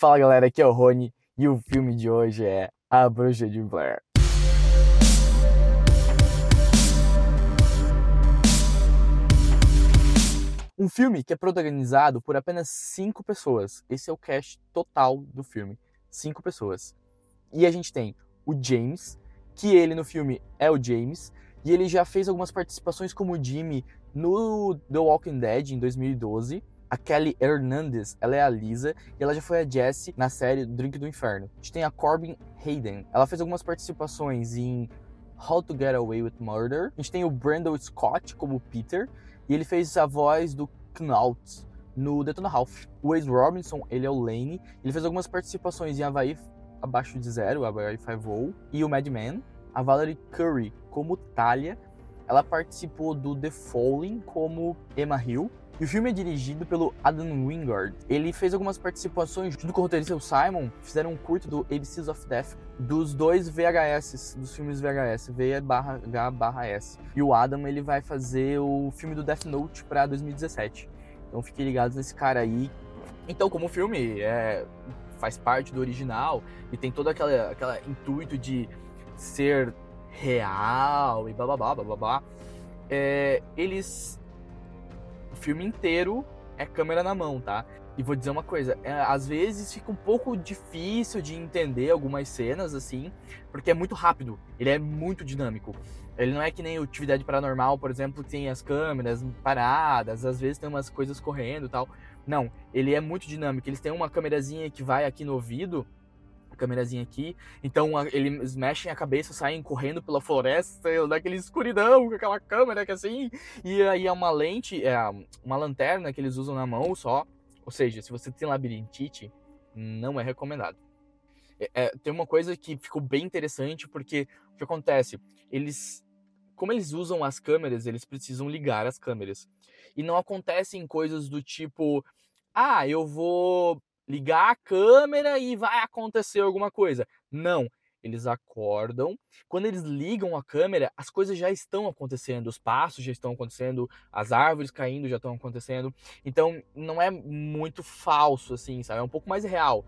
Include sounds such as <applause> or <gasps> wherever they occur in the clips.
Fala galera, aqui é o Rony e o filme de hoje é A Bruxa de Blair. Um filme que é protagonizado por apenas cinco pessoas. Esse é o cast total do filme. Cinco pessoas. E a gente tem o James, que ele no filme é o James, e ele já fez algumas participações como Jimmy no The Walking Dead em 2012. A Kelly Hernandez, ela é a Lisa, e ela já foi a Jessie na série Drink do Inferno. A gente tem a Corbin Hayden, ela fez algumas participações em How to Get Away with Murder. A gente tem o Brandon Scott como Peter, e ele fez a voz do Knaut no Detona Ralph. O Ace Robinson, ele é o Lane, ele fez algumas participações em Havaí Abaixo de Zero, Havaí Five-O, e o Madman. A Valerie Curry como Talia, ela participou do The Falling como Emma Hill. E o filme é dirigido pelo Adam Wingard. Ele fez algumas participações junto com o roteirista Simon, fizeram um curto do ABCs of Death, dos dois VHS, dos filmes VHS, V barra H barra S. E o Adam, ele vai fazer o filme do Death Note para 2017. Então fiquem ligados nesse cara aí. Então, como o filme é, faz parte do original e tem todo aquele aquela intuito de ser real e blá blá. É, eles. O filme inteiro é câmera na mão, tá? E vou dizer uma coisa, é, às vezes fica um pouco difícil de entender algumas cenas, assim, porque é muito rápido, ele é muito dinâmico. Ele não é que nem o Atividade Paranormal, por exemplo, que tem as câmeras paradas, às vezes tem umas coisas correndo e tal. Não, ele é muito dinâmico. Eles têm uma câmerazinha que vai aqui no ouvido, câmerazinha aqui. Então a, eles mexem a cabeça, saem correndo pela floresta, naquele escuridão, com aquela câmera que assim. E aí é uma lente, é uma lanterna que eles usam na mão só. Ou seja, se você tem labirintite, não é recomendado. É, é, tem uma coisa que ficou bem interessante, porque o que acontece? Eles. Como eles usam as câmeras, eles precisam ligar as câmeras. E não acontecem coisas do tipo, ah, eu vou ligar a câmera e vai acontecer alguma coisa. Não, eles acordam. Quando eles ligam a câmera, as coisas já estão acontecendo, os passos já estão acontecendo, as árvores caindo já estão acontecendo. Então, não é muito falso assim, sabe? É um pouco mais real.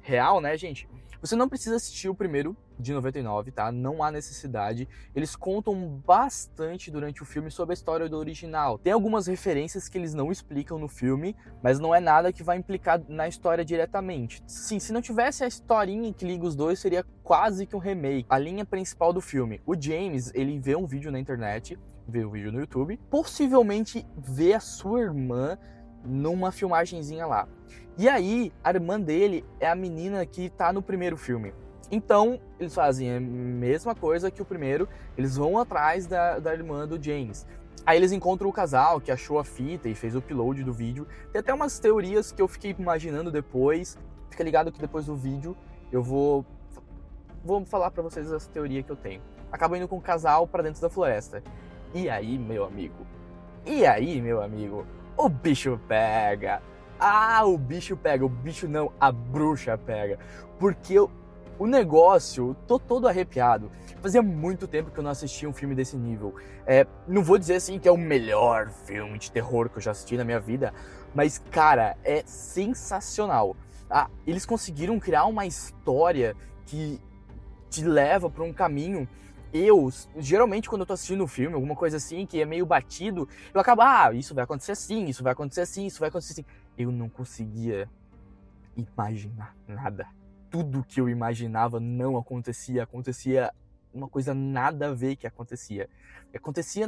Real, né, gente? Você não precisa assistir o primeiro de 99, tá? Não há necessidade. Eles contam bastante durante o filme sobre a história do original. Tem algumas referências que eles não explicam no filme, mas não é nada que vai implicar na história diretamente. Sim, se não tivesse a historinha que liga os dois, seria quase que um remake. A linha principal do filme. O James, ele vê um vídeo na internet, vê um vídeo no YouTube, possivelmente vê a sua irmã numa filmagenzinha lá. E aí, a irmã dele é a menina que tá no primeiro filme. Então, eles fazem a mesma coisa que o primeiro, eles vão atrás da, da irmã do James. Aí eles encontram o casal que achou a fita e fez o upload do vídeo. Tem até umas teorias que eu fiquei imaginando depois. Fica ligado que depois do vídeo eu vou vou falar para vocês essa teoria que eu tenho. Acaba indo com o casal para dentro da floresta. E aí, meu amigo? E aí, meu amigo? O bicho pega. Ah, o bicho pega. O bicho não, a bruxa pega. Porque eu, o negócio, tô todo arrepiado. Fazia muito tempo que eu não assistia um filme desse nível. É, não vou dizer assim que é o melhor filme de terror que eu já assisti na minha vida, mas cara, é sensacional. Ah, eles conseguiram criar uma história que te leva para um caminho eu, geralmente, quando eu tô assistindo um filme, alguma coisa assim, que é meio batido, eu acabo, ah, isso vai acontecer assim, isso vai acontecer assim, isso vai acontecer assim. Eu não conseguia imaginar nada. Tudo que eu imaginava não acontecia, acontecia uma coisa nada a ver que acontecia. Acontecia,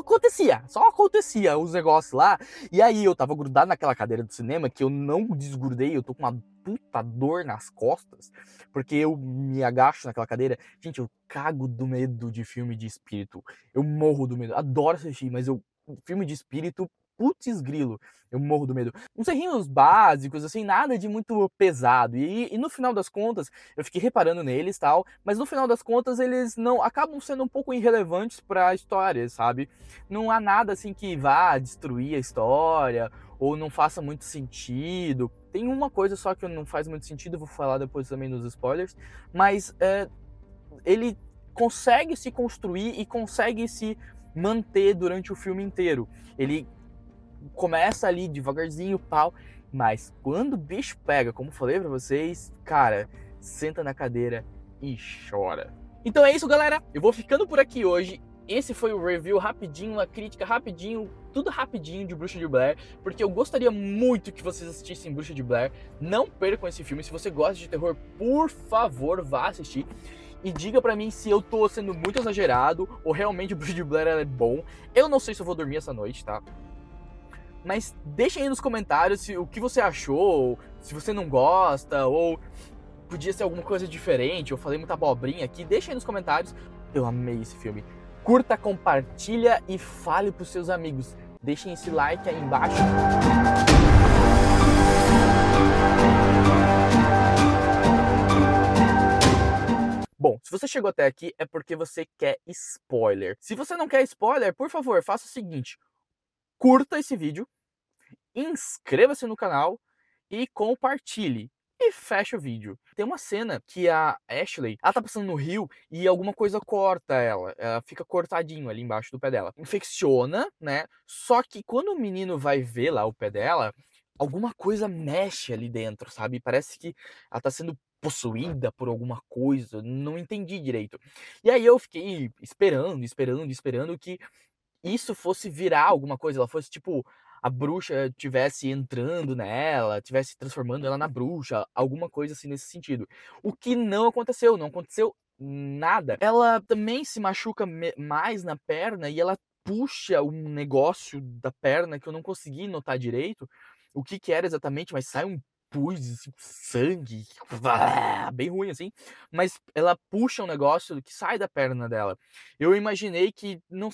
acontecia, só acontecia os negócios lá. E aí eu tava grudado naquela cadeira do cinema que eu não desgrudei, eu tô com uma puta dor nas costas, porque eu me agacho naquela cadeira. Gente, eu cago do medo de filme de espírito. Eu morro do medo. Adoro assistir, mas eu filme de espírito putz grilo, eu morro do medo. Uns errinhos básicos, assim, nada de muito pesado. E, e, no final das contas, eu fiquei reparando neles tal, mas no final das contas eles não acabam sendo um pouco irrelevantes para a história, sabe? Não há nada assim que vá destruir a história ou não faça muito sentido. Tem uma coisa só que não faz muito sentido, vou falar depois também nos spoilers, mas é, ele consegue se construir e consegue se manter durante o filme inteiro. Ele começa ali devagarzinho, pau, Mas quando o bicho pega, como falei para vocês, cara, senta na cadeira e chora. Então é isso, galera. Eu vou ficando por aqui hoje. Esse foi o review rapidinho, a crítica rapidinho, tudo rapidinho de Bruxa de Blair, porque eu gostaria muito que vocês assistissem Bruxa de Blair. Não percam esse filme. Se você gosta de terror, por favor, vá assistir. E diga para mim se eu tô sendo muito exagerado ou realmente <laughs> Bruxa de Blair é bom. Eu não sei se eu vou dormir essa noite, tá? Mas deixem aí nos comentários se, o que você achou, se você não gosta, ou podia ser alguma coisa diferente, eu falei muita abobrinha aqui. Deixem aí nos comentários. Eu amei esse filme curta, compartilha e fale para os seus amigos. Deixem esse like aí embaixo. Bom, se você chegou até aqui é porque você quer spoiler. Se você não quer spoiler, por favor, faça o seguinte: curta esse vídeo, inscreva-se no canal e compartilhe e fecha o vídeo. Tem uma cena que a Ashley, ela tá passando no rio e alguma coisa corta ela. Ela fica cortadinho ali embaixo do pé dela. Infecciona, né? Só que quando o menino vai ver lá o pé dela, alguma coisa mexe ali dentro, sabe? Parece que ela tá sendo possuída por alguma coisa, não entendi direito. E aí eu fiquei esperando, esperando, esperando que isso fosse virar alguma coisa, ela fosse tipo a bruxa tivesse entrando nela, tivesse transformando ela na bruxa, alguma coisa assim nesse sentido. O que não aconteceu, não aconteceu nada. Ela também se machuca mais na perna e ela puxa um negócio da perna que eu não consegui notar direito o que que era exatamente, mas sai um pus, sangue, bem ruim assim, mas ela puxa um negócio que sai da perna dela. Eu imaginei que não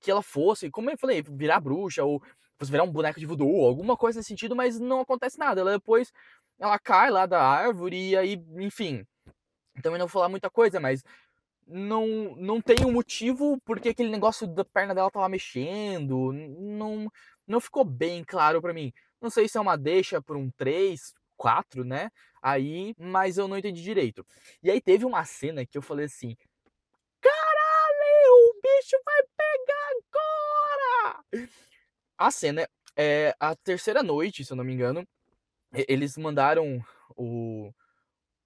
que ela fosse, como eu falei, virar bruxa ou fosse virar um boneco de voodoo, alguma coisa nesse sentido, mas não acontece nada. Ela depois ela cai lá da árvore e aí, enfim. Também não vou falar muita coisa, mas não não tem um motivo porque aquele negócio da perna dela tava mexendo, não não ficou bem claro para mim. Não sei se é uma deixa por um 3, 4, né? Aí, mas eu não entendi direito. E aí teve uma cena que eu falei assim: "Caralho, o bicho vai pegar agora!" A cena é a terceira noite, se eu não me engano. Eles mandaram o,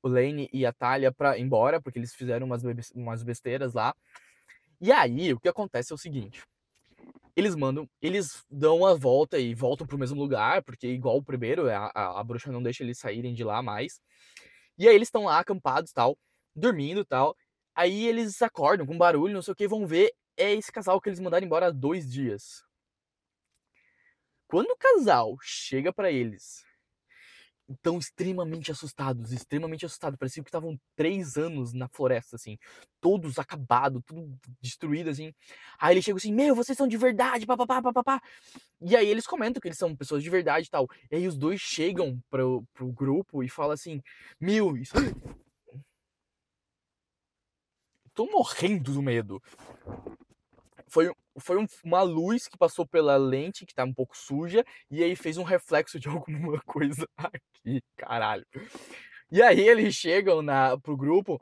o Lane e a Talia pra embora, porque eles fizeram umas, umas besteiras lá. E aí, o que acontece é o seguinte. Eles mandam, eles dão a volta e voltam pro mesmo lugar, porque igual o primeiro, a, a, a bruxa não deixa eles saírem de lá mais. E aí eles estão lá acampados tal, dormindo tal. Aí eles acordam com barulho, não sei o que, vão ver. É esse casal que eles mandaram embora há dois dias. Quando o casal chega para eles, estão extremamente assustados, extremamente assustados. Parecia que estavam três anos na floresta, assim, todos acabados, tudo destruído, assim. Aí eles chegam assim, meu, vocês são de verdade, papapá, papapá. E aí eles comentam que eles são pessoas de verdade e tal. E aí os dois chegam pro, pro grupo e falam assim, meu, isso... <gasps> Tô morrendo do medo foi, foi um, uma luz que passou pela lente, que tá um pouco suja, e aí fez um reflexo de <laughs> alguma coisa aqui, caralho. E aí eles chegam na, pro grupo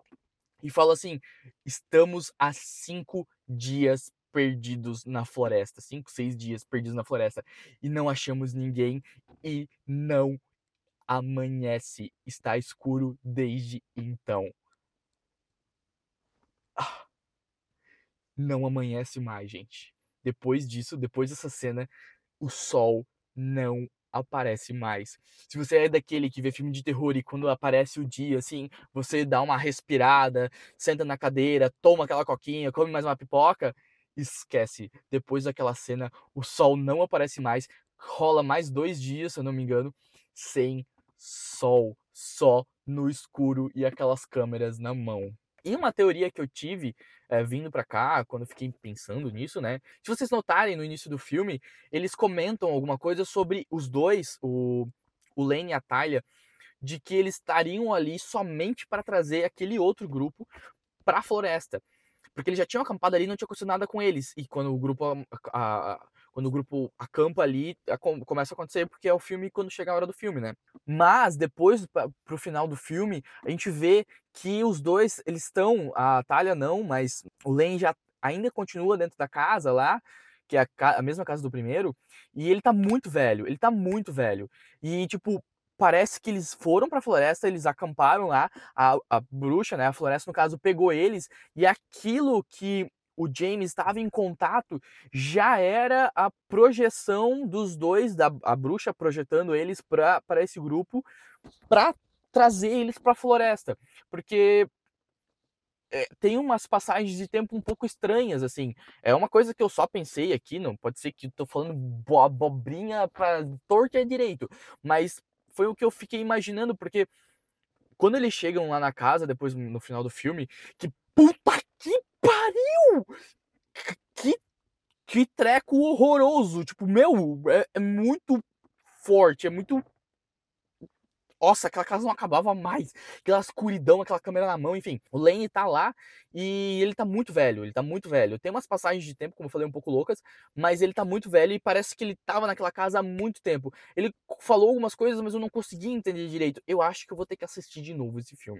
e falam assim: estamos há cinco dias perdidos na floresta, cinco, seis dias perdidos na floresta, e não achamos ninguém e não amanhece, está escuro desde então. Ah não amanhece mais, gente. Depois disso, depois dessa cena, o sol não aparece mais. Se você é daquele que vê filme de terror e quando aparece o dia, assim, você dá uma respirada, senta na cadeira, toma aquela coquinha, come mais uma pipoca, esquece. Depois daquela cena, o sol não aparece mais. Rola mais dois dias, se eu não me engano, sem sol, só no escuro e aquelas câmeras na mão. E uma teoria que eu tive é, vindo para cá, quando fiquei pensando nisso, né? Se vocês notarem no início do filme, eles comentam alguma coisa sobre os dois, o, o Lane e a Talia, de que eles estariam ali somente para trazer aquele outro grupo para a floresta. Porque eles já tinham acampado ali e não tinha acontecido nada com eles. E quando o grupo a, a, quando o grupo acampa ali, a, começa a acontecer porque é o filme quando chega a hora do filme, né? Mas depois pro final do filme, a gente vê que os dois, eles estão, a Talia não, mas o Len já ainda continua dentro da casa lá, que é a, a mesma casa do primeiro, e ele tá muito velho, ele tá muito velho. E, tipo, parece que eles foram pra floresta, eles acamparam lá, a, a bruxa, né, a floresta no caso, pegou eles, e aquilo que o James estava em contato já era a projeção dos dois, da, a bruxa projetando eles para esse grupo, para trazer eles para a floresta. Porque é, tem umas passagens de tempo um pouco estranhas, assim. É uma coisa que eu só pensei aqui, não pode ser que eu tô falando bo abobrinha pra torta e direito, mas foi o que eu fiquei imaginando, porque quando eles chegam lá na casa, depois no final do filme, que puta que pariu! Que, que treco horroroso! Tipo, meu, é, é muito forte, é muito nossa, aquela casa não acabava mais. Aquela escuridão, aquela câmera na mão, enfim. O Lane tá lá e ele tá muito velho, ele tá muito velho. Tem umas passagens de tempo, como eu falei, um pouco loucas, mas ele tá muito velho e parece que ele tava naquela casa há muito tempo. Ele falou algumas coisas, mas eu não consegui entender direito. Eu acho que eu vou ter que assistir de novo esse filme.